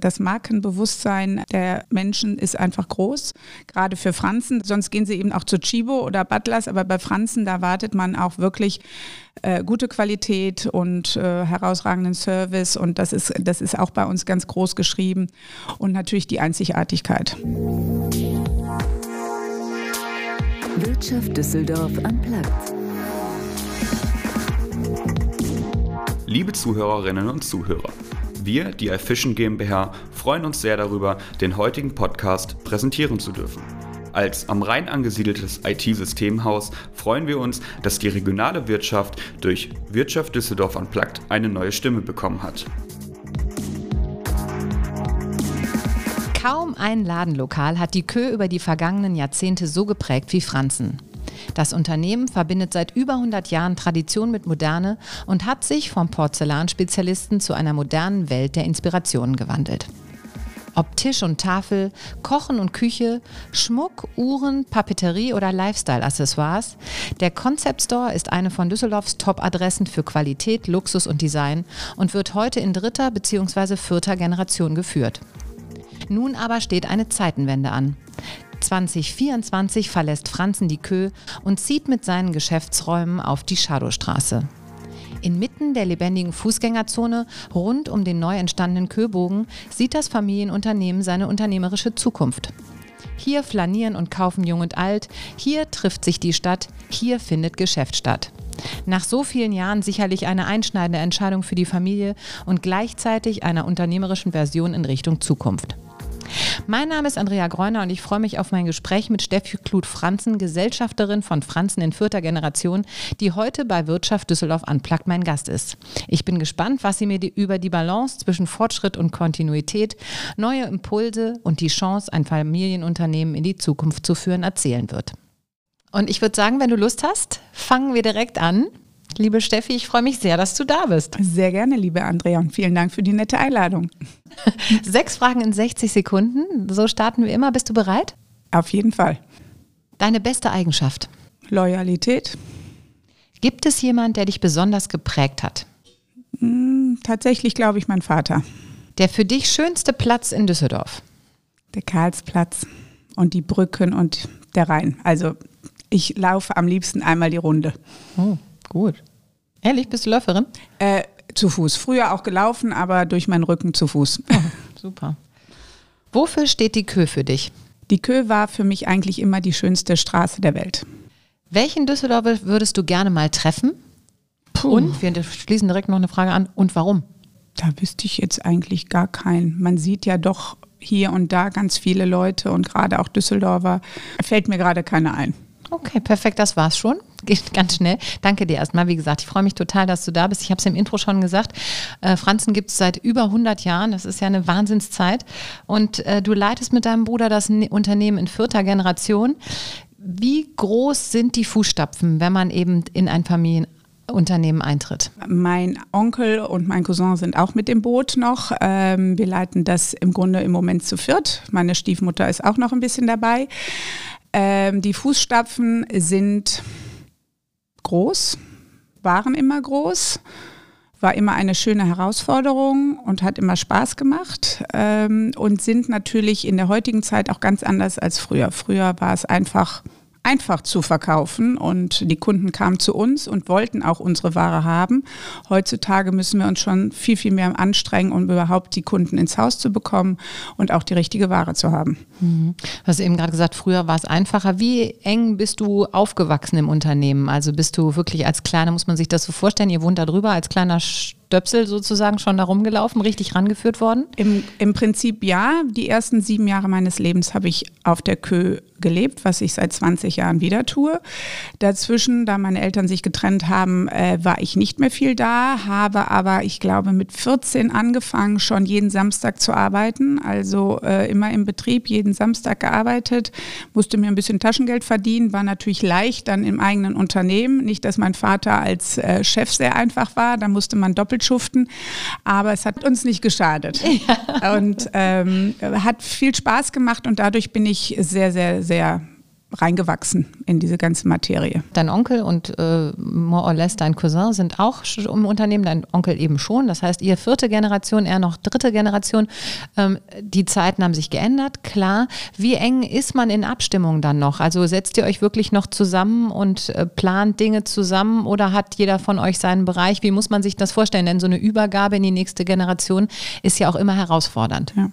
Das Markenbewusstsein der Menschen ist einfach groß, gerade für Franzen. Sonst gehen sie eben auch zu Chibo oder Butlers, aber bei Franzen, da wartet man auch wirklich äh, gute Qualität und äh, herausragenden Service und das ist, das ist auch bei uns ganz groß geschrieben und natürlich die Einzigartigkeit. Wirtschaft Düsseldorf am Platz. Liebe Zuhörerinnen und Zuhörer, wir, die iFishing GmbH, freuen uns sehr darüber, den heutigen Podcast präsentieren zu dürfen. Als am Rhein angesiedeltes IT-Systemhaus freuen wir uns, dass die regionale Wirtschaft durch Wirtschaft Düsseldorf Unplugged eine neue Stimme bekommen hat. Kaum ein Ladenlokal hat die Kö über die vergangenen Jahrzehnte so geprägt wie Franzen. Das Unternehmen verbindet seit über 100 Jahren Tradition mit Moderne und hat sich vom Porzellanspezialisten zu einer modernen Welt der Inspirationen gewandelt. Ob Tisch und Tafel, Kochen und Küche, Schmuck, Uhren, Papeterie oder Lifestyle-Accessoires, der Concept Store ist eine von Düsseldorfs Top-Adressen für Qualität, Luxus und Design und wird heute in dritter bzw. vierter Generation geführt. Nun aber steht eine Zeitenwende an. 2024 verlässt Franzen die Kö und zieht mit seinen Geschäftsräumen auf die Shadowstraße. Inmitten der lebendigen Fußgängerzone rund um den neu entstandenen Köbogen sieht das Familienunternehmen seine unternehmerische Zukunft. Hier flanieren und kaufen Jung und Alt, hier trifft sich die Stadt, hier findet Geschäft statt. Nach so vielen Jahren sicherlich eine einschneidende Entscheidung für die Familie und gleichzeitig einer unternehmerischen Version in Richtung Zukunft. Mein Name ist Andrea Greuner und ich freue mich auf mein Gespräch mit Steffi Kluth-Franzen, Gesellschafterin von Franzen in vierter Generation, die heute bei Wirtschaft Düsseldorf Unplugged mein Gast ist. Ich bin gespannt, was sie mir die, über die Balance zwischen Fortschritt und Kontinuität, neue Impulse und die Chance, ein Familienunternehmen in die Zukunft zu führen, erzählen wird. Und ich würde sagen, wenn du Lust hast, fangen wir direkt an. Liebe Steffi, ich freue mich sehr, dass du da bist. Sehr gerne, liebe Andrea, und vielen Dank für die nette Einladung. Sechs Fragen in 60 Sekunden. So starten wir immer. Bist du bereit? Auf jeden Fall. Deine beste Eigenschaft? Loyalität. Gibt es jemand, der dich besonders geprägt hat? Hm, tatsächlich glaube ich mein Vater. Der für dich schönste Platz in Düsseldorf? Der Karlsplatz und die Brücken und der Rhein. Also ich laufe am liebsten einmal die Runde. Oh. Gut. Ehrlich, bist du Läuferin? Äh, zu Fuß. Früher auch gelaufen, aber durch meinen Rücken zu Fuß. Oh, super. Wofür steht die Kö für dich? Die Kö war für mich eigentlich immer die schönste Straße der Welt. Welchen Düsseldorfer würdest du gerne mal treffen? Puh. Und wir schließen direkt noch eine Frage an. Und warum? Da wüsste ich jetzt eigentlich gar keinen. Man sieht ja doch hier und da ganz viele Leute und gerade auch Düsseldorfer. Fällt mir gerade keiner ein. Okay, perfekt, das war's schon. Geht ganz schnell. Danke dir erstmal. Wie gesagt, ich freue mich total, dass du da bist. Ich habe es im Intro schon gesagt. Äh, Franzen gibt es seit über 100 Jahren. Das ist ja eine Wahnsinnszeit. Und äh, du leitest mit deinem Bruder das Unternehmen in vierter Generation. Wie groß sind die Fußstapfen, wenn man eben in ein Familienunternehmen eintritt? Mein Onkel und mein Cousin sind auch mit dem Boot noch. Ähm, wir leiten das im Grunde im Moment zu viert. Meine Stiefmutter ist auch noch ein bisschen dabei. Ähm, die Fußstapfen sind groß, waren immer groß, war immer eine schöne Herausforderung und hat immer Spaß gemacht ähm, und sind natürlich in der heutigen Zeit auch ganz anders als früher. Früher war es einfach einfach zu verkaufen und die Kunden kamen zu uns und wollten auch unsere Ware haben. Heutzutage müssen wir uns schon viel, viel mehr anstrengen, um überhaupt die Kunden ins Haus zu bekommen und auch die richtige Ware zu haben. Mhm. Du hast eben gerade gesagt, früher war es einfacher. Wie eng bist du aufgewachsen im Unternehmen? Also bist du wirklich als Kleiner, muss man sich das so vorstellen, ihr wohnt da drüber als kleiner Stöpsel sozusagen schon da rumgelaufen, richtig rangeführt worden? Im, Im Prinzip ja. Die ersten sieben Jahre meines Lebens habe ich auf der Kö gelebt, was ich seit 20 Jahren wieder tue. Dazwischen, da meine Eltern sich getrennt haben, äh, war ich nicht mehr viel da, habe aber, ich glaube, mit 14 angefangen, schon jeden Samstag zu arbeiten. Also äh, immer im Betrieb, jeden Samstag gearbeitet, musste mir ein bisschen Taschengeld verdienen, war natürlich leicht dann im eigenen Unternehmen. Nicht, dass mein Vater als äh, Chef sehr einfach war, da musste man doppelt schuften, aber es hat uns nicht geschadet. Ja. Und ähm, hat viel Spaß gemacht und dadurch bin ich sehr, sehr, sehr reingewachsen in diese ganze Materie. Dein Onkel und äh, more or less dein Cousin sind auch im Unternehmen, dein Onkel eben schon. Das heißt, ihr vierte Generation, er noch dritte Generation. Ähm, die Zeiten haben sich geändert, klar. Wie eng ist man in Abstimmung dann noch? Also setzt ihr euch wirklich noch zusammen und äh, plant Dinge zusammen oder hat jeder von euch seinen Bereich? Wie muss man sich das vorstellen? Denn so eine Übergabe in die nächste Generation ist ja auch immer herausfordernd. Ja.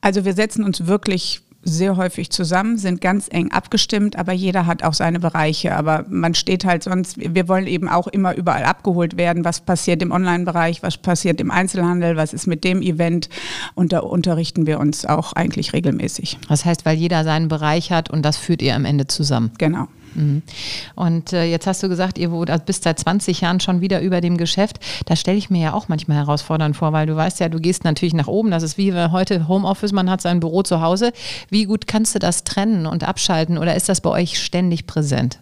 Also wir setzen uns wirklich sehr häufig zusammen, sind ganz eng abgestimmt, aber jeder hat auch seine Bereiche. Aber man steht halt sonst, wir wollen eben auch immer überall abgeholt werden. Was passiert im Online-Bereich, was passiert im Einzelhandel, was ist mit dem Event? Und da unterrichten wir uns auch eigentlich regelmäßig. Das heißt, weil jeder seinen Bereich hat und das führt ihr am Ende zusammen. Genau. Mhm. Und äh, jetzt hast du gesagt, ihr bist seit 20 Jahren schon wieder über dem Geschäft. Da stelle ich mir ja auch manchmal herausfordernd vor, weil du weißt ja, du gehst natürlich nach oben. Das ist wie heute Homeoffice, man hat sein Büro zu Hause. Wie gut kannst du das trennen und abschalten oder ist das bei euch ständig präsent?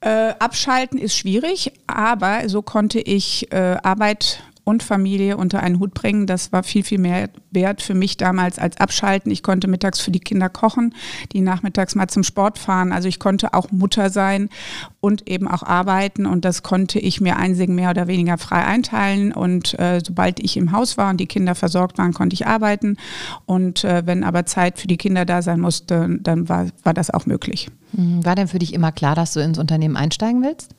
Äh, abschalten ist schwierig, aber so konnte ich äh, Arbeit und Familie unter einen Hut bringen. Das war viel, viel mehr wert für mich damals als abschalten. Ich konnte mittags für die Kinder kochen, die nachmittags mal zum Sport fahren. Also ich konnte auch Mutter sein und eben auch arbeiten und das konnte ich mir einzigen mehr oder weniger frei einteilen. Und äh, sobald ich im Haus war und die Kinder versorgt waren, konnte ich arbeiten. Und äh, wenn aber Zeit für die Kinder da sein musste, dann war, war das auch möglich. Mhm. War denn für dich immer klar, dass du ins Unternehmen einsteigen willst?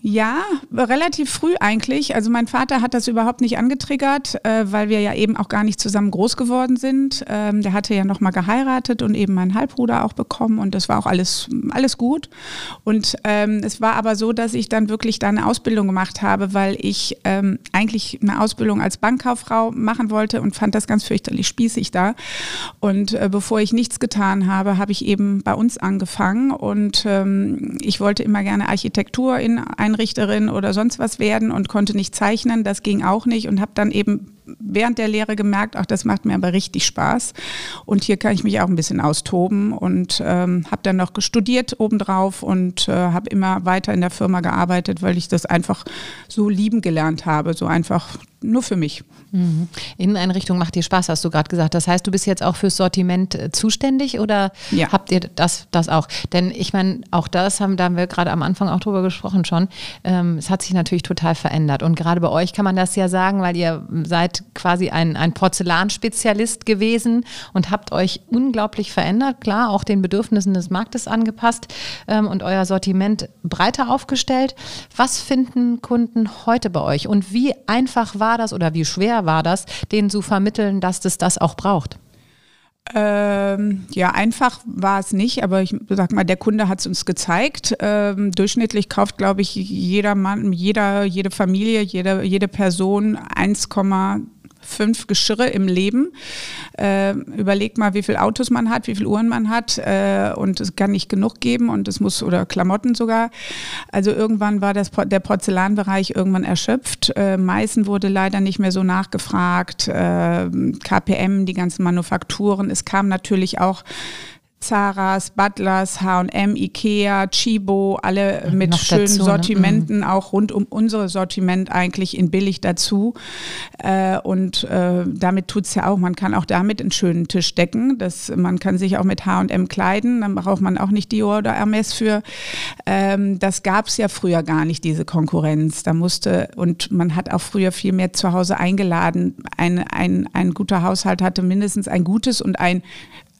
Ja, relativ früh eigentlich. Also mein Vater hat das überhaupt nicht angetriggert, äh, weil wir ja eben auch gar nicht zusammen groß geworden sind. Ähm, der hatte ja nochmal geheiratet und eben meinen Halbbruder auch bekommen und das war auch alles, alles gut. Und ähm, es war aber so, dass ich dann wirklich da eine Ausbildung gemacht habe, weil ich ähm, eigentlich eine Ausbildung als Bankkauffrau machen wollte und fand das ganz fürchterlich spießig da. Und äh, bevor ich nichts getan habe, habe ich eben bei uns angefangen und ähm, ich wollte immer gerne Architektur in ein Einrichterin oder sonst was werden und konnte nicht zeichnen. Das ging auch nicht und habe dann eben während der Lehre gemerkt, auch das macht mir aber richtig Spaß. Und hier kann ich mich auch ein bisschen austoben und ähm, habe dann noch studiert obendrauf und äh, habe immer weiter in der Firma gearbeitet, weil ich das einfach so lieben gelernt habe, so einfach nur für mich. Mhm. Inneneinrichtung macht dir Spaß, hast du gerade gesagt. Das heißt, du bist jetzt auch fürs Sortiment äh, zuständig oder ja. habt ihr das, das auch? Denn ich meine, auch das haben, da haben wir gerade am Anfang auch drüber gesprochen schon. Ähm, es hat sich natürlich total verändert. Und gerade bei euch kann man das ja sagen, weil ihr seid quasi ein, ein Porzellanspezialist gewesen und habt euch unglaublich verändert. Klar, auch den Bedürfnissen des Marktes angepasst ähm, und euer Sortiment breiter aufgestellt. Was finden Kunden heute bei euch und wie einfach war das oder wie schwer war das, denen zu vermitteln, dass es das auch braucht? Ähm, ja, einfach war es nicht, aber ich sag mal, der Kunde hat es uns gezeigt. Ähm, durchschnittlich kauft, glaube ich, jeder Mann, jeder, jede Familie, jede, jede Person 1,2 fünf Geschirre im Leben. Äh, überleg mal, wie viele Autos man hat, wie viele Uhren man hat äh, und es kann nicht genug geben und es muss, oder Klamotten sogar. Also irgendwann war das, der Porzellanbereich irgendwann erschöpft. Äh, Meißen wurde leider nicht mehr so nachgefragt. Äh, KPM, die ganzen Manufakturen. Es kam natürlich auch Zaras, Butlers, H&M, Ikea, Chibo, alle mit Noch schönen dazu, ne? Sortimenten, ne? auch rund um unser Sortiment eigentlich in billig dazu. Äh, und äh, damit tut's ja auch, man kann auch damit einen schönen Tisch decken. Das, man kann sich auch mit H&M kleiden, dann braucht man auch nicht Dior oder Hermes für. Ähm, das gab's ja früher gar nicht, diese Konkurrenz. Da musste, und man hat auch früher viel mehr zu Hause eingeladen. Ein, ein, ein guter Haushalt hatte mindestens ein gutes und ein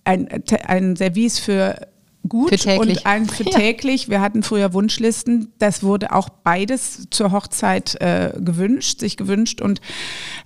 ein, ein Service für gut und eins für ja. täglich. Wir hatten früher Wunschlisten. Das wurde auch beides zur Hochzeit äh, gewünscht, sich gewünscht. Und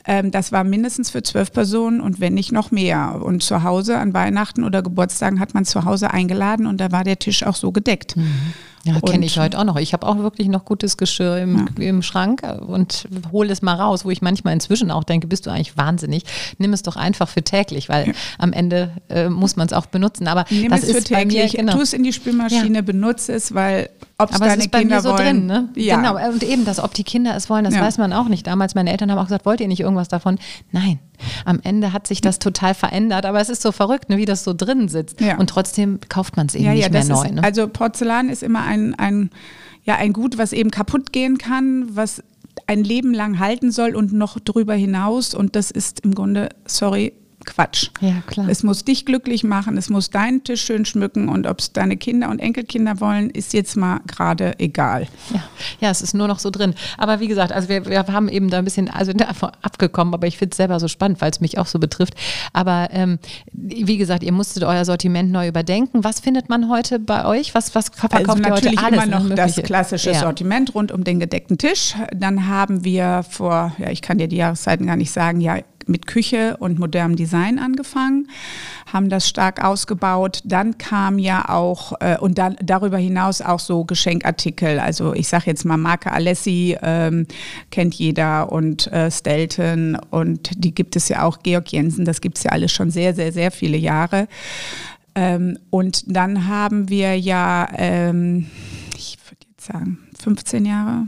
ähm, das war mindestens für zwölf Personen und wenn nicht noch mehr. Und zu Hause an Weihnachten oder Geburtstagen hat man zu Hause eingeladen und da war der Tisch auch so gedeckt. Mhm. Ja, kenne ich heute auch noch. Ich habe auch wirklich noch gutes Geschirr im, ja. im Schrank und hole es mal raus, wo ich manchmal inzwischen auch denke, bist du eigentlich wahnsinnig. Nimm es doch einfach für täglich, weil ja. am Ende äh, muss man es auch benutzen. Aber Nimm das es für ist täglich, genau. tu es in die Spülmaschine, benutze es, weil ob es deine ist bei Kinder mir so wollen. drin, ne? Ja. Genau. Und eben, dass ob die Kinder es wollen, das weiß man auch nicht. Damals meine Eltern haben auch gesagt, wollt ihr nicht irgendwas davon? Nein. Am Ende hat sich das total verändert, aber es ist so verrückt, ne, wie das so drin sitzt. Und trotzdem kauft man es eben nicht mehr neu. Ne? Also Porzellan ist immer ein, ein ja ein Gut, was eben kaputt gehen kann, was ein Leben lang halten soll und noch drüber hinaus. Und das ist im Grunde, sorry, Quatsch. Ja, klar. Es muss dich glücklich machen, es muss deinen Tisch schön schmücken und ob es deine Kinder und Enkelkinder wollen, ist jetzt mal gerade egal. Ja. ja, es ist nur noch so drin. Aber wie gesagt, also wir, wir haben eben da ein bisschen also abgekommen, aber ich finde es selber so spannend, weil es mich auch so betrifft. Aber ähm, wie gesagt, ihr musstet euer Sortiment neu überdenken. Was findet man heute bei euch? Was, was verkauft also ihr heute natürlich alles? immer noch ne, das klassische Ja. Sortiment rund um den gedeckten Tisch. Dann haben wir vor, ja, ich kann dir die Jahreszeiten gar nicht sagen, ja, mit Küche und modernem Design angefangen, haben das stark ausgebaut. Dann kam ja auch, äh, und dann darüber hinaus auch so Geschenkartikel. Also ich sage jetzt mal Marke Alessi, ähm, kennt jeder und äh, Stelton und die gibt es ja auch, Georg Jensen, das gibt es ja alles schon sehr, sehr, sehr viele Jahre. Ähm, und dann haben wir ja, ähm, ich würde jetzt sagen, 15 Jahre.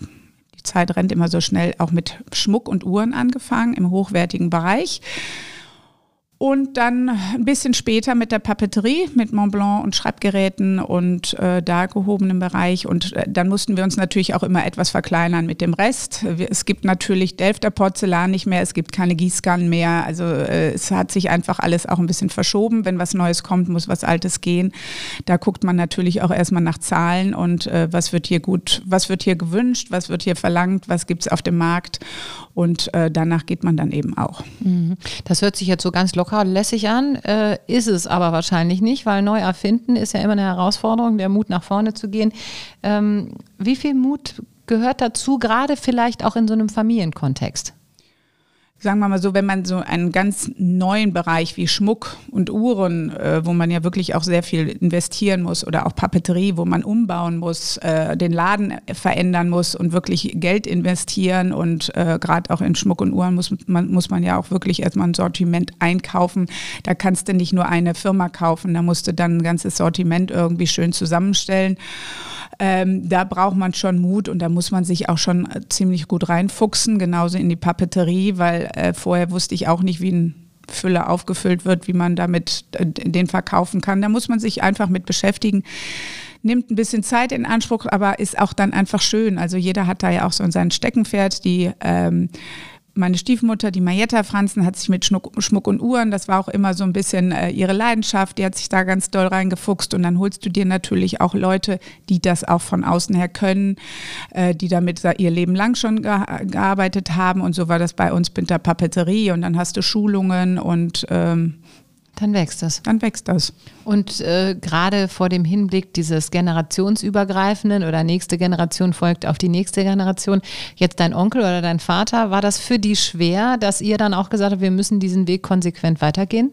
Zeit rennt immer so schnell, auch mit Schmuck und Uhren angefangen im hochwertigen Bereich. Und dann ein bisschen später mit der Papeterie, mit Montblanc und Schreibgeräten und äh, da gehobenem Bereich. Und äh, dann mussten wir uns natürlich auch immer etwas verkleinern mit dem Rest. Wir, es gibt natürlich Delfter Porzellan nicht mehr, es gibt keine Gießkannen mehr. Also äh, es hat sich einfach alles auch ein bisschen verschoben. Wenn was Neues kommt, muss was Altes gehen. Da guckt man natürlich auch erstmal nach Zahlen und äh, was wird hier gut, was wird hier gewünscht, was wird hier verlangt, was gibt es auf dem Markt. Und äh, danach geht man dann eben auch. Mhm. Das hört sich jetzt so ganz locker lässig an, äh, ist es aber wahrscheinlich nicht, weil neu erfinden ist ja immer eine Herausforderung, der Mut nach vorne zu gehen. Ähm, wie viel Mut gehört dazu, gerade vielleicht auch in so einem Familienkontext? Sagen wir mal so, wenn man so einen ganz neuen Bereich wie Schmuck und Uhren, äh, wo man ja wirklich auch sehr viel investieren muss oder auch Papeterie, wo man umbauen muss, äh, den Laden verändern muss und wirklich Geld investieren und äh, gerade auch in Schmuck und Uhren muss man, muss man ja auch wirklich erstmal ein Sortiment einkaufen. Da kannst du nicht nur eine Firma kaufen, da musst du dann ein ganzes Sortiment irgendwie schön zusammenstellen. Ähm, da braucht man schon Mut und da muss man sich auch schon äh, ziemlich gut reinfuchsen, genauso in die Papeterie, weil äh, vorher wusste ich auch nicht, wie ein Füller aufgefüllt wird, wie man damit äh, den verkaufen kann. Da muss man sich einfach mit beschäftigen. Nimmt ein bisschen Zeit in Anspruch, aber ist auch dann einfach schön. Also jeder hat da ja auch so sein Steckenpferd, die ähm, meine Stiefmutter, die Marietta Franzen, hat sich mit Schmuck, Schmuck und Uhren, das war auch immer so ein bisschen äh, ihre Leidenschaft, die hat sich da ganz doll reingefuchst. Und dann holst du dir natürlich auch Leute, die das auch von außen her können, äh, die damit ihr Leben lang schon ge gearbeitet haben. Und so war das bei uns mit der Papeterie. Und dann hast du Schulungen und ähm, dann wächst das. Dann wächst das. Und äh, gerade vor dem Hinblick dieses generationsübergreifenden oder nächste Generation folgt auf die nächste Generation, jetzt dein Onkel oder dein Vater, war das für die schwer, dass ihr dann auch gesagt habt, wir müssen diesen Weg konsequent weitergehen?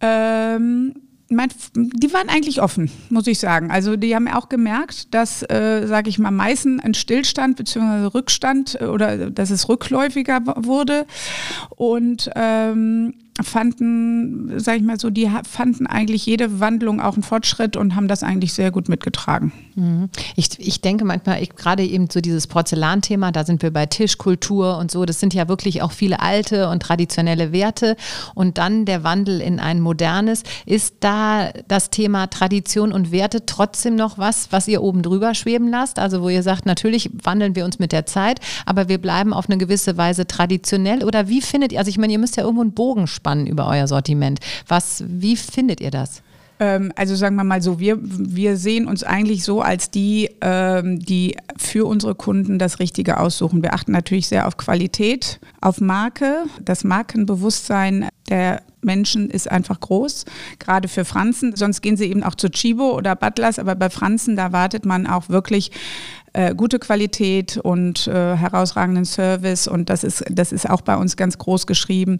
Ähm, mein, die waren eigentlich offen, muss ich sagen. Also die haben auch gemerkt, dass, äh, sage ich mal, Meißen ein Stillstand bzw. Rückstand oder dass es rückläufiger wurde und ähm, fanden, sag ich mal so, die fanden eigentlich jede Wandlung auch einen Fortschritt und haben das eigentlich sehr gut mitgetragen. Ich, ich denke manchmal, ich, gerade eben so dieses Porzellanthema, da sind wir bei Tischkultur und so, das sind ja wirklich auch viele alte und traditionelle Werte und dann der Wandel in ein modernes. Ist da das Thema Tradition und Werte trotzdem noch was, was ihr oben drüber schweben lasst? Also wo ihr sagt, natürlich wandeln wir uns mit der Zeit, aber wir bleiben auf eine gewisse Weise traditionell oder wie findet ihr, also ich meine, ihr müsst ja irgendwo einen Bogen spannen über euer Sortiment. Was, wie findet ihr das? Ähm, also sagen wir mal so, wir, wir sehen uns eigentlich so als die, ähm, die für unsere Kunden das Richtige aussuchen. Wir achten natürlich sehr auf Qualität, auf Marke. Das Markenbewusstsein der Menschen ist einfach groß, gerade für Franzen. Sonst gehen sie eben auch zu Chibo oder Butlers, aber bei Franzen, da wartet man auch wirklich äh, gute Qualität und äh, herausragenden Service und das ist, das ist auch bei uns ganz groß geschrieben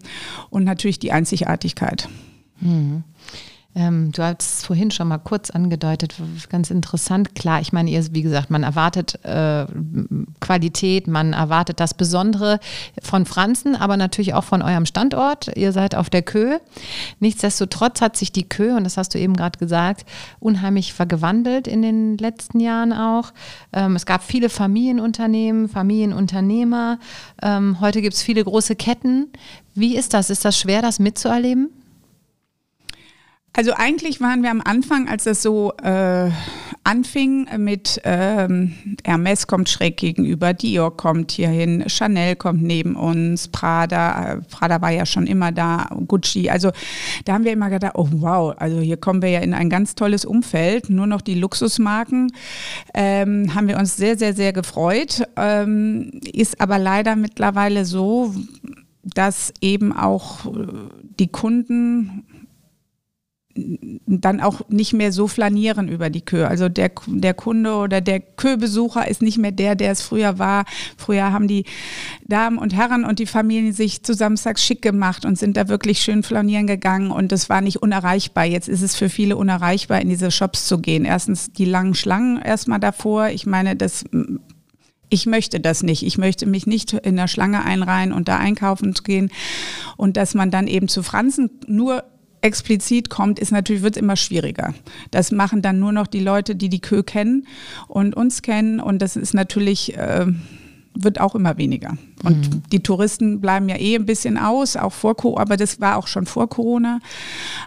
und natürlich die Einzigartigkeit. Mhm. Ähm, du hast es vorhin schon mal kurz angedeutet, ganz interessant. Klar, ich meine, ihr, wie gesagt, man erwartet äh, Qualität, man erwartet das Besondere von Franzen, aber natürlich auch von eurem Standort. Ihr seid auf der Kö. Nichtsdestotrotz hat sich die Kö, und das hast du eben gerade gesagt, unheimlich vergewandelt in den letzten Jahren auch. Ähm, es gab viele Familienunternehmen, Familienunternehmer. Ähm, heute gibt es viele große Ketten. Wie ist das? Ist das schwer, das mitzuerleben? Also eigentlich waren wir am Anfang, als das so äh, anfing mit ähm, Hermes kommt schräg gegenüber, Dior kommt hierhin, Chanel kommt neben uns, Prada, äh, Prada war ja schon immer da, Gucci. Also da haben wir immer gedacht, oh wow, also hier kommen wir ja in ein ganz tolles Umfeld, nur noch die Luxusmarken. Ähm, haben wir uns sehr, sehr, sehr gefreut. Ähm, ist aber leider mittlerweile so, dass eben auch äh, die Kunden dann auch nicht mehr so flanieren über die Kö. Also der, der Kunde oder der Kö-Besucher ist nicht mehr der, der es früher war. Früher haben die Damen und Herren und die Familien sich zu Samstags schick gemacht und sind da wirklich schön flanieren gegangen und es war nicht unerreichbar. Jetzt ist es für viele unerreichbar, in diese Shops zu gehen. Erstens die langen Schlangen erstmal davor. Ich meine, das ich möchte das nicht. Ich möchte mich nicht in der Schlange einreihen und da einkaufen gehen. Und dass man dann eben zu Franzen nur explizit kommt, ist natürlich, wird es immer schwieriger. Das machen dann nur noch die Leute, die die Kö kennen und uns kennen. Und das ist natürlich, äh, wird auch immer weniger. Und mhm. die Touristen bleiben ja eh ein bisschen aus, auch vor Corona, aber das war auch schon vor Corona.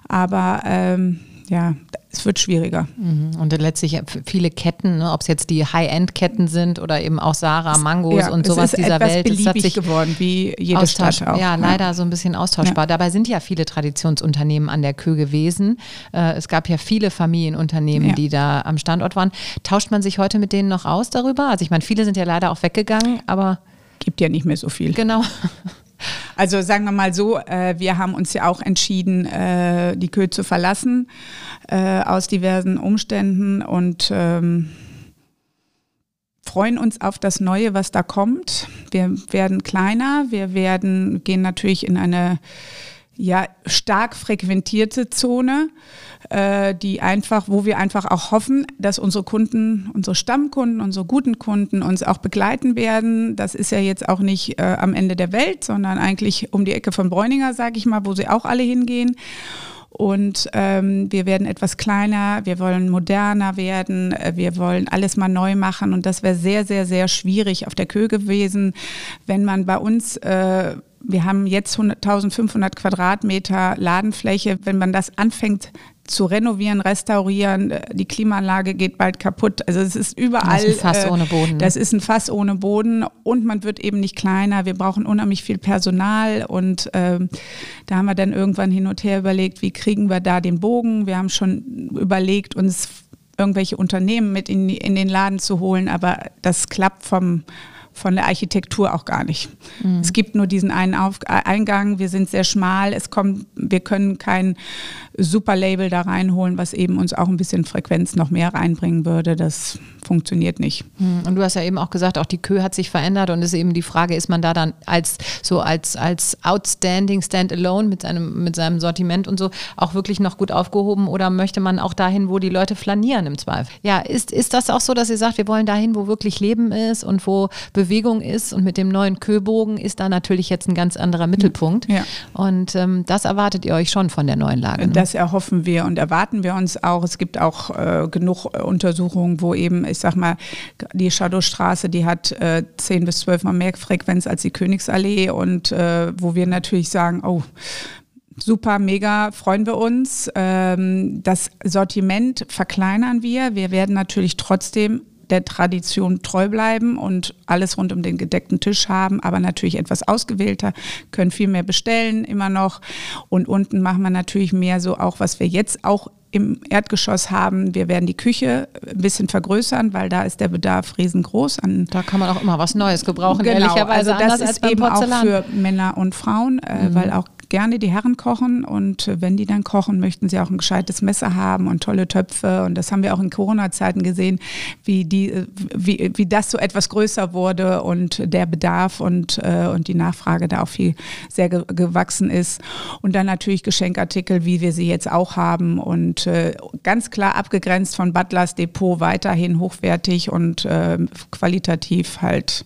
Aber ähm, ja, es wird schwieriger. Mhm. Und letztlich viele Ketten, ne, ob es jetzt die High-End-Ketten sind oder eben auch Sarah, Mangos ja, und sowas dieser Welt. Es hat sich geworden, wie jede Stadt auch. Ja, leider so ein bisschen austauschbar. Ja. Dabei sind ja viele Traditionsunternehmen an der Kö gewesen. Äh, es gab ja viele Familienunternehmen, ja. die da am Standort waren. Tauscht man sich heute mit denen noch aus darüber? Also ich meine, viele sind ja leider auch weggegangen, aber gibt ja nicht mehr so viel. Genau. Also sagen wir mal so, äh, wir haben uns ja auch entschieden, äh, die Kö zu verlassen äh, aus diversen Umständen und ähm, freuen uns auf das Neue, was da kommt. Wir werden kleiner, wir werden gehen natürlich in eine ja, stark frequentierte Zone, äh, die einfach, wo wir einfach auch hoffen, dass unsere Kunden, unsere Stammkunden, unsere guten Kunden uns auch begleiten werden. Das ist ja jetzt auch nicht äh, am Ende der Welt, sondern eigentlich um die Ecke von Bräuninger, sage ich mal, wo sie auch alle hingehen. Und ähm, wir werden etwas kleiner, wir wollen moderner werden, äh, wir wollen alles mal neu machen. Und das wäre sehr, sehr, sehr schwierig auf der Kö gewesen, wenn man bei uns äh, wir haben jetzt 1500 Quadratmeter Ladenfläche. Wenn man das anfängt zu renovieren, restaurieren, äh, die Klimaanlage geht bald kaputt. Also es ist überall. Das ist ein Fass äh, ohne Boden. Das ist ein Fass ohne Boden und man wird eben nicht kleiner. Wir brauchen unheimlich viel Personal und ähm, da haben wir dann irgendwann hin und her überlegt, wie kriegen wir da den Bogen. Wir haben schon überlegt, uns irgendwelche Unternehmen mit in, in den Laden zu holen, aber das klappt vom von der Architektur auch gar nicht. Mhm. Es gibt nur diesen einen Auf Eingang, wir sind sehr schmal, es kommt, wir können kein Superlabel da reinholen, was eben uns auch ein bisschen Frequenz noch mehr reinbringen würde. Das funktioniert nicht. Mhm. Und du hast ja eben auch gesagt, auch die Kö hat sich verändert und ist eben die Frage, ist man da dann als so als, als outstanding Standalone mit seinem, mit seinem Sortiment und so auch wirklich noch gut aufgehoben oder möchte man auch dahin, wo die Leute flanieren im Zweifel? Ja, ist, ist das auch so, dass ihr sagt, wir wollen dahin, wo wirklich Leben ist und wo Bewegung ist und mit dem neuen Köbogen ist da natürlich jetzt ein ganz anderer Mittelpunkt. Ja. Und ähm, das erwartet ihr euch schon von der neuen Lage. Ne? Das erhoffen wir und erwarten wir uns auch. Es gibt auch äh, genug äh, Untersuchungen, wo eben, ich sag mal, die Shadowstraße, die hat äh, 10 bis 12 Mal mehr Frequenz als die Königsallee und äh, wo wir natürlich sagen, oh, Super, mega, freuen wir uns. Ähm, das Sortiment verkleinern wir. Wir werden natürlich trotzdem der Tradition treu bleiben und alles rund um den gedeckten Tisch haben, aber natürlich etwas ausgewählter, können viel mehr bestellen immer noch. Und unten machen wir natürlich mehr so auch, was wir jetzt auch im Erdgeschoss haben. Wir werden die Küche ein bisschen vergrößern, weil da ist der Bedarf riesengroß. An da kann man auch immer was Neues gebrauchen, genau, ehrlicherweise. Also das ist eben auch für Männer und Frauen, äh, mhm. weil auch gerne die Herren kochen und wenn die dann kochen, möchten sie auch ein gescheites Messer haben und tolle Töpfe. Und das haben wir auch in Corona-Zeiten gesehen, wie, die, wie, wie das so etwas größer wurde und der Bedarf und, äh, und die Nachfrage da auch viel sehr ge gewachsen ist. Und dann natürlich Geschenkartikel, wie wir sie jetzt auch haben und äh, ganz klar abgegrenzt von Butlers Depot weiterhin hochwertig und äh, qualitativ halt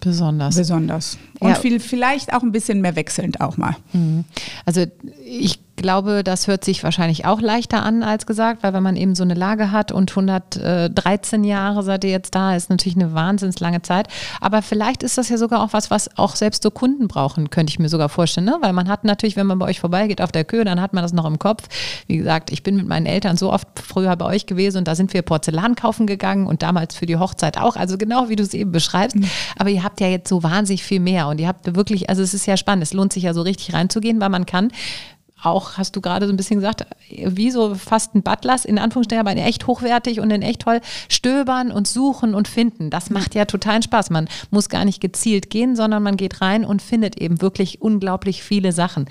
Besonders. Besonders. Und ja. viel, vielleicht auch ein bisschen mehr wechselnd auch mal. Mhm. Also ich glaube, das hört sich wahrscheinlich auch leichter an als gesagt, weil wenn man eben so eine Lage hat und 113 Jahre seid ihr jetzt da, ist natürlich eine wahnsinns lange Zeit. Aber vielleicht ist das ja sogar auch was, was auch selbst so Kunden brauchen, könnte ich mir sogar vorstellen. Ne? Weil man hat natürlich, wenn man bei euch vorbeigeht auf der Kühe, dann hat man das noch im Kopf. Wie gesagt, ich bin mit meinen Eltern so oft früher bei euch gewesen und da sind wir Porzellan kaufen gegangen und damals für die Hochzeit auch. Also genau wie du es eben beschreibst. Mhm. Aber ihr habt ja jetzt so wahnsinnig viel mehr und ihr habt wirklich, also es ist ja spannend. Es lohnt sich ja so richtig reinzugehen, weil man kann auch, hast du gerade so ein bisschen gesagt, wie so fast ein Butlers, in Anführungsstrichen, aber in echt hochwertig und in echt toll, stöbern und suchen und finden. Das macht ja totalen Spaß. Man muss gar nicht gezielt gehen, sondern man geht rein und findet eben wirklich unglaublich viele Sachen.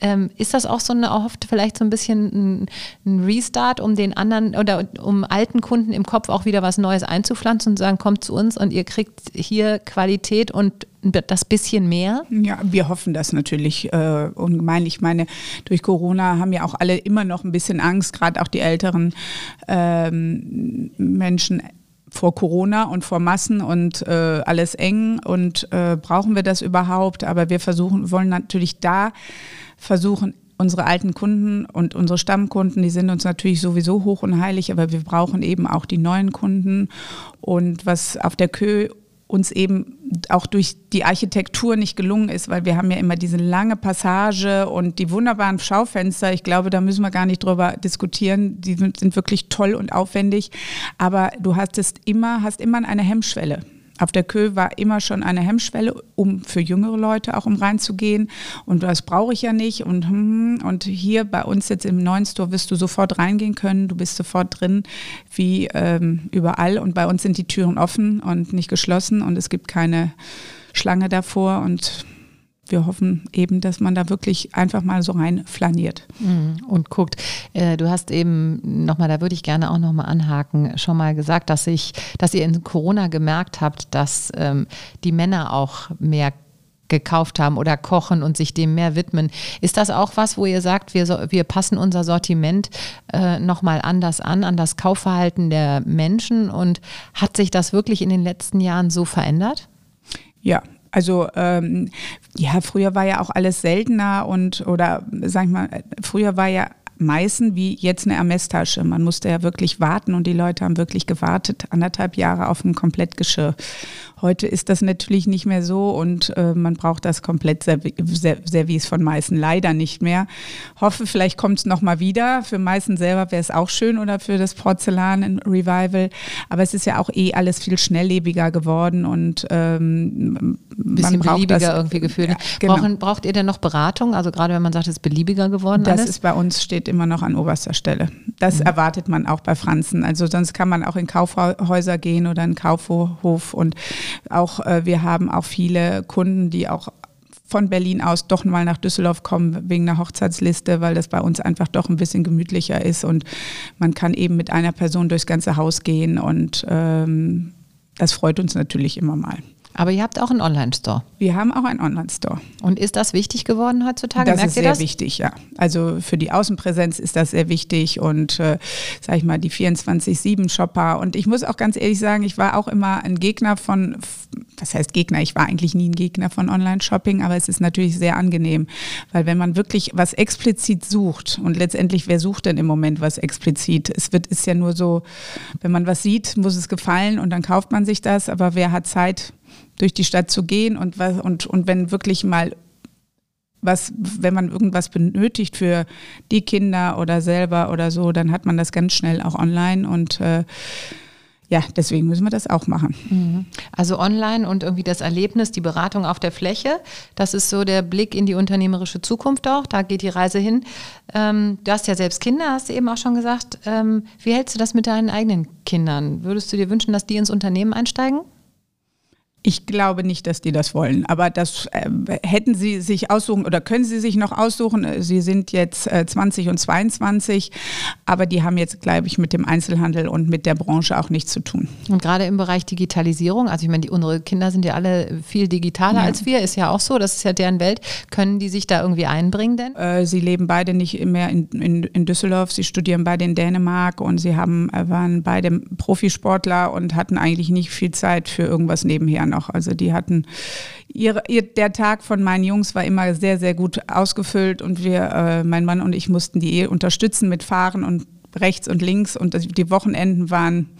Ähm, ist das auch so eine, oft vielleicht so ein bisschen ein, ein, Restart, um den anderen oder um alten Kunden im Kopf auch wieder was Neues einzupflanzen und sagen, kommt zu uns und ihr kriegt hier Qualität und das bisschen mehr? Ja, wir hoffen das natürlich äh, ungemein. Ich meine, durch Corona haben ja auch alle immer noch ein bisschen Angst, gerade auch die älteren ähm, Menschen vor Corona und vor Massen und äh, alles eng und äh, brauchen wir das überhaupt? Aber wir versuchen, wollen natürlich da versuchen, unsere alten Kunden und unsere Stammkunden, die sind uns natürlich sowieso hoch und heilig, aber wir brauchen eben auch die neuen Kunden. Und was auf der Kö uns eben auch durch die Architektur nicht gelungen ist, weil wir haben ja immer diese lange Passage und die wunderbaren Schaufenster. Ich glaube, da müssen wir gar nicht drüber diskutieren. Die sind wirklich toll und aufwendig. Aber du hast es immer, hast immer eine Hemmschwelle. Auf der Kö war immer schon eine Hemmschwelle, um für jüngere Leute auch um reinzugehen. Und das brauche ich ja nicht. Und, hm, und hier bei uns jetzt im neuen Store wirst du sofort reingehen können. Du bist sofort drin, wie ähm, überall. Und bei uns sind die Türen offen und nicht geschlossen. Und es gibt keine Schlange davor. Und wir hoffen eben, dass man da wirklich einfach mal so rein flaniert. Mhm. Und guckt, äh, du hast eben nochmal, da würde ich gerne auch nochmal anhaken, schon mal gesagt, dass ich, dass ihr in Corona gemerkt habt, dass ähm, die Männer auch mehr gekauft haben oder kochen und sich dem mehr widmen. Ist das auch was, wo ihr sagt, wir, wir passen unser Sortiment äh, nochmal anders an, an das Kaufverhalten der Menschen? Und hat sich das wirklich in den letzten Jahren so verändert? Ja, also ähm, ja, früher war ja auch alles seltener und oder sag ich mal, früher war ja Meißen wie jetzt eine Ermesstasche. Man musste ja wirklich warten und die Leute haben wirklich gewartet, anderthalb Jahre auf ein Komplettgeschirr. Heute ist das natürlich nicht mehr so und äh, man braucht das Komplettservice von Meißen leider nicht mehr. Hoffe, vielleicht kommt es nochmal wieder. Für Meißen selber wäre es auch schön oder für das Porzellan Revival. Aber es ist ja auch eh alles viel schnelllebiger geworden und ähm, bisschen beliebiger das, irgendwie gefühlt. Ja, genau. Brauchen, braucht ihr denn noch Beratung? Also gerade wenn man sagt, es ist beliebiger geworden. Das alles? ist bei uns steht immer noch an oberster Stelle. Das mhm. erwartet man auch bei Franzen. Also sonst kann man auch in Kaufhäuser gehen oder in Kaufhof und auch äh, wir haben auch viele Kunden, die auch von Berlin aus doch mal nach Düsseldorf kommen wegen einer Hochzeitsliste, weil das bei uns einfach doch ein bisschen gemütlicher ist und man kann eben mit einer Person durchs ganze Haus gehen und ähm, das freut uns natürlich immer mal. Aber ihr habt auch einen Online-Store. Wir haben auch einen Online-Store. Und ist das wichtig geworden heutzutage? Das Merkt ist sehr das? wichtig, ja. Also für die Außenpräsenz ist das sehr wichtig und, äh, sag ich mal, die 24-7-Shopper. Und ich muss auch ganz ehrlich sagen, ich war auch immer ein Gegner von, was heißt Gegner? Ich war eigentlich nie ein Gegner von Online-Shopping, aber es ist natürlich sehr angenehm, weil wenn man wirklich was explizit sucht und letztendlich, wer sucht denn im Moment was explizit? Es wird, ist ja nur so, wenn man was sieht, muss es gefallen und dann kauft man sich das, aber wer hat Zeit, durch die Stadt zu gehen und, und, und wenn wirklich mal was, wenn man irgendwas benötigt für die Kinder oder selber oder so, dann hat man das ganz schnell auch online und äh, ja, deswegen müssen wir das auch machen. Mhm. Also online und irgendwie das Erlebnis, die Beratung auf der Fläche, das ist so der Blick in die unternehmerische Zukunft auch. Da geht die Reise hin. Ähm, du hast ja selbst Kinder, hast du eben auch schon gesagt. Ähm, wie hältst du das mit deinen eigenen Kindern? Würdest du dir wünschen, dass die ins Unternehmen einsteigen? Ich glaube nicht, dass die das wollen. Aber das äh, hätten sie sich aussuchen oder können sie sich noch aussuchen. Sie sind jetzt äh, 20 und 22, aber die haben jetzt, glaube ich, mit dem Einzelhandel und mit der Branche auch nichts zu tun. Und gerade im Bereich Digitalisierung, also ich meine, die, unsere Kinder sind ja alle viel digitaler ja. als wir, ist ja auch so, das ist ja deren Welt. Können die sich da irgendwie einbringen denn? Äh, sie leben beide nicht mehr in, in, in, Düsseldorf, sie studieren beide in Dänemark und sie haben, äh, waren beide Profisportler und hatten eigentlich nicht viel Zeit für irgendwas nebenher noch. Also die hatten ihre, ihr, der Tag von meinen Jungs war immer sehr, sehr gut ausgefüllt und wir, äh, mein Mann und ich mussten die unterstützen mit Fahren und rechts und links und die Wochenenden waren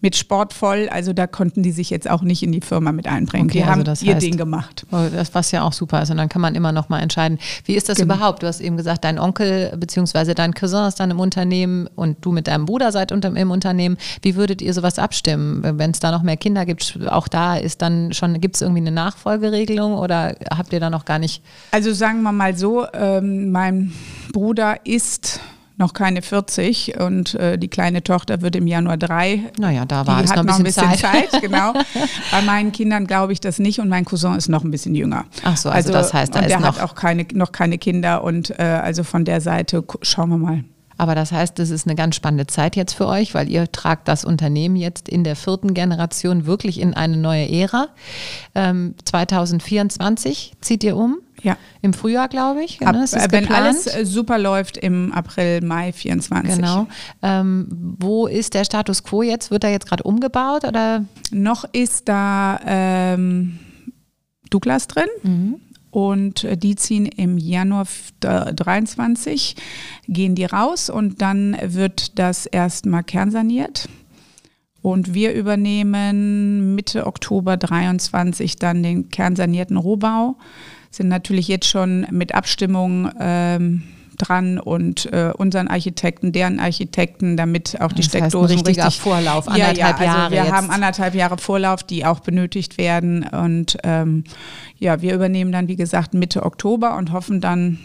mit Sport voll. Also da konnten die sich jetzt auch nicht in die Firma mit einbringen. Okay, die also haben ihr heißt, Ding gemacht. Oh, das, was ja auch super ist. Und dann kann man immer noch mal entscheiden. Wie ist das genau. überhaupt? Du hast eben gesagt, dein Onkel bzw. dein Cousin ist dann im Unternehmen und du mit deinem Bruder seid unter, im Unternehmen. Wie würdet ihr sowas abstimmen? Wenn es da noch mehr Kinder gibt, auch da ist dann schon, gibt es irgendwie eine Nachfolgeregelung oder habt ihr da noch gar nicht? Also sagen wir mal so, ähm, mein Bruder ist noch keine 40 und äh, die kleine Tochter wird im Januar drei. Naja, da war es noch ein bisschen, bisschen Zeit. Zeit. genau. Bei meinen Kindern glaube ich das nicht und mein Cousin ist noch ein bisschen jünger. Ach so, also, also das heißt, da und der hat auch keine, noch keine Kinder und äh, also von der Seite schauen wir mal. Aber das heißt, das ist eine ganz spannende Zeit jetzt für euch, weil ihr tragt das Unternehmen jetzt in der vierten Generation wirklich in eine neue Ära. Ähm, 2024 zieht ihr um. Ja. Im Frühjahr, glaube ich. Ab, ne? wenn alles äh, super läuft, im April, Mai 24. Genau. Ähm, wo ist der Status quo jetzt? Wird er jetzt gerade umgebaut oder? Noch ist da ähm, Douglas drin. Mhm. Und äh, die ziehen im Januar 23, gehen die raus und dann wird das erstmal kernsaniert. Und wir übernehmen Mitte Oktober 23 dann den kernsanierten Rohbau sind natürlich jetzt schon mit Abstimmung ähm, dran und äh, unseren Architekten, deren Architekten, damit auch die das Steckdosen heißt richtig Vorlauf, anderthalb ja, ja, also Jahre. Wir jetzt. haben anderthalb Jahre Vorlauf, die auch benötigt werden und ähm, ja, wir übernehmen dann wie gesagt Mitte Oktober und hoffen dann,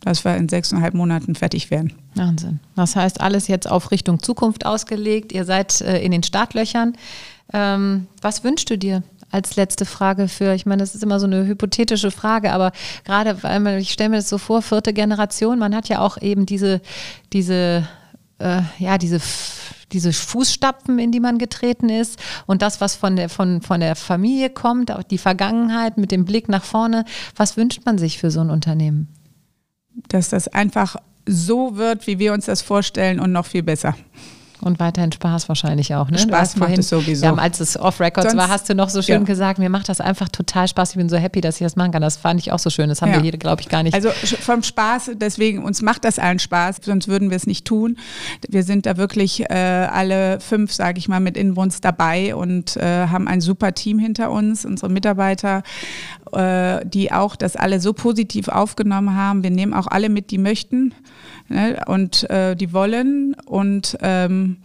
dass wir in sechseinhalb Monaten fertig werden. Wahnsinn. Das heißt, alles jetzt auf Richtung Zukunft ausgelegt. Ihr seid äh, in den Startlöchern. Ähm, was wünschst du dir als letzte Frage für, ich meine, das ist immer so eine hypothetische Frage, aber gerade, weil ich stelle mir das so vor, vierte Generation, man hat ja auch eben diese, diese, äh, ja, diese diese Fußstapfen, in die man getreten ist und das, was von der, von, von der Familie kommt, auch die Vergangenheit mit dem Blick nach vorne. Was wünscht man sich für so ein Unternehmen? Dass das einfach so wird, wie wir uns das vorstellen und noch viel besser. Und weiterhin Spaß wahrscheinlich auch. Ne? Spaß macht es sowieso. Ja, als es Off-Records war, hast du noch so schön ja. gesagt, mir macht das einfach total Spaß. Ich bin so happy, dass ich das machen kann. Das fand ich auch so schön. Das haben ja. wir hier, glaube ich, gar nicht. Also vom Spaß, deswegen, uns macht das allen Spaß, sonst würden wir es nicht tun. Wir sind da wirklich äh, alle fünf, sage ich mal, mit Inbrunst dabei und äh, haben ein super Team hinter uns, unsere Mitarbeiter, äh, die auch das alle so positiv aufgenommen haben. Wir nehmen auch alle mit, die möchten ne? und äh, die wollen. Und ähm,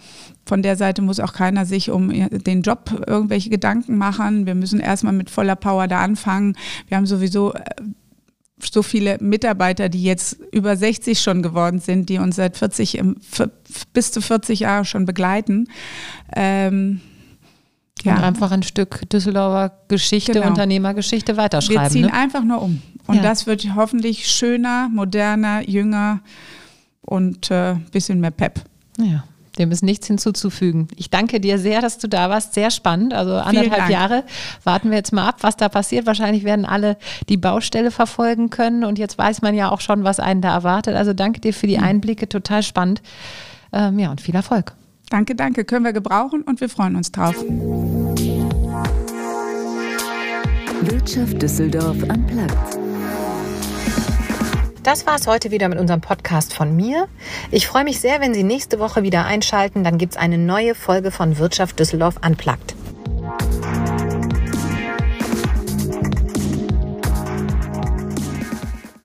von der Seite muss auch keiner sich um den Job irgendwelche Gedanken machen. Wir müssen erstmal mit voller Power da anfangen. Wir haben sowieso äh, so viele Mitarbeiter, die jetzt über 60 schon geworden sind, die uns seit 40 bis zu 40 Jahren schon begleiten. Ähm, ja. Und einfach ein Stück Düsseldorfer Geschichte, genau. Unternehmergeschichte weiterschreiben. Wir ziehen ne? einfach nur um. Und ja. das wird hoffentlich schöner, moderner, jünger und ein äh, bisschen mehr Pep. Ja. Dem ist nichts hinzuzufügen. Ich danke dir sehr, dass du da warst. Sehr spannend. Also anderthalb Jahre. Warten wir jetzt mal ab, was da passiert. Wahrscheinlich werden alle die Baustelle verfolgen können. Und jetzt weiß man ja auch schon, was einen da erwartet. Also danke dir für die mhm. Einblicke. Total spannend. Ähm, ja, und viel Erfolg. Danke, danke. Können wir gebrauchen und wir freuen uns drauf. Wirtschaft Düsseldorf am Platz. Das war es heute wieder mit unserem Podcast von mir. Ich freue mich sehr, wenn Sie nächste Woche wieder einschalten. Dann gibt es eine neue Folge von Wirtschaft Düsseldorf Unplugged.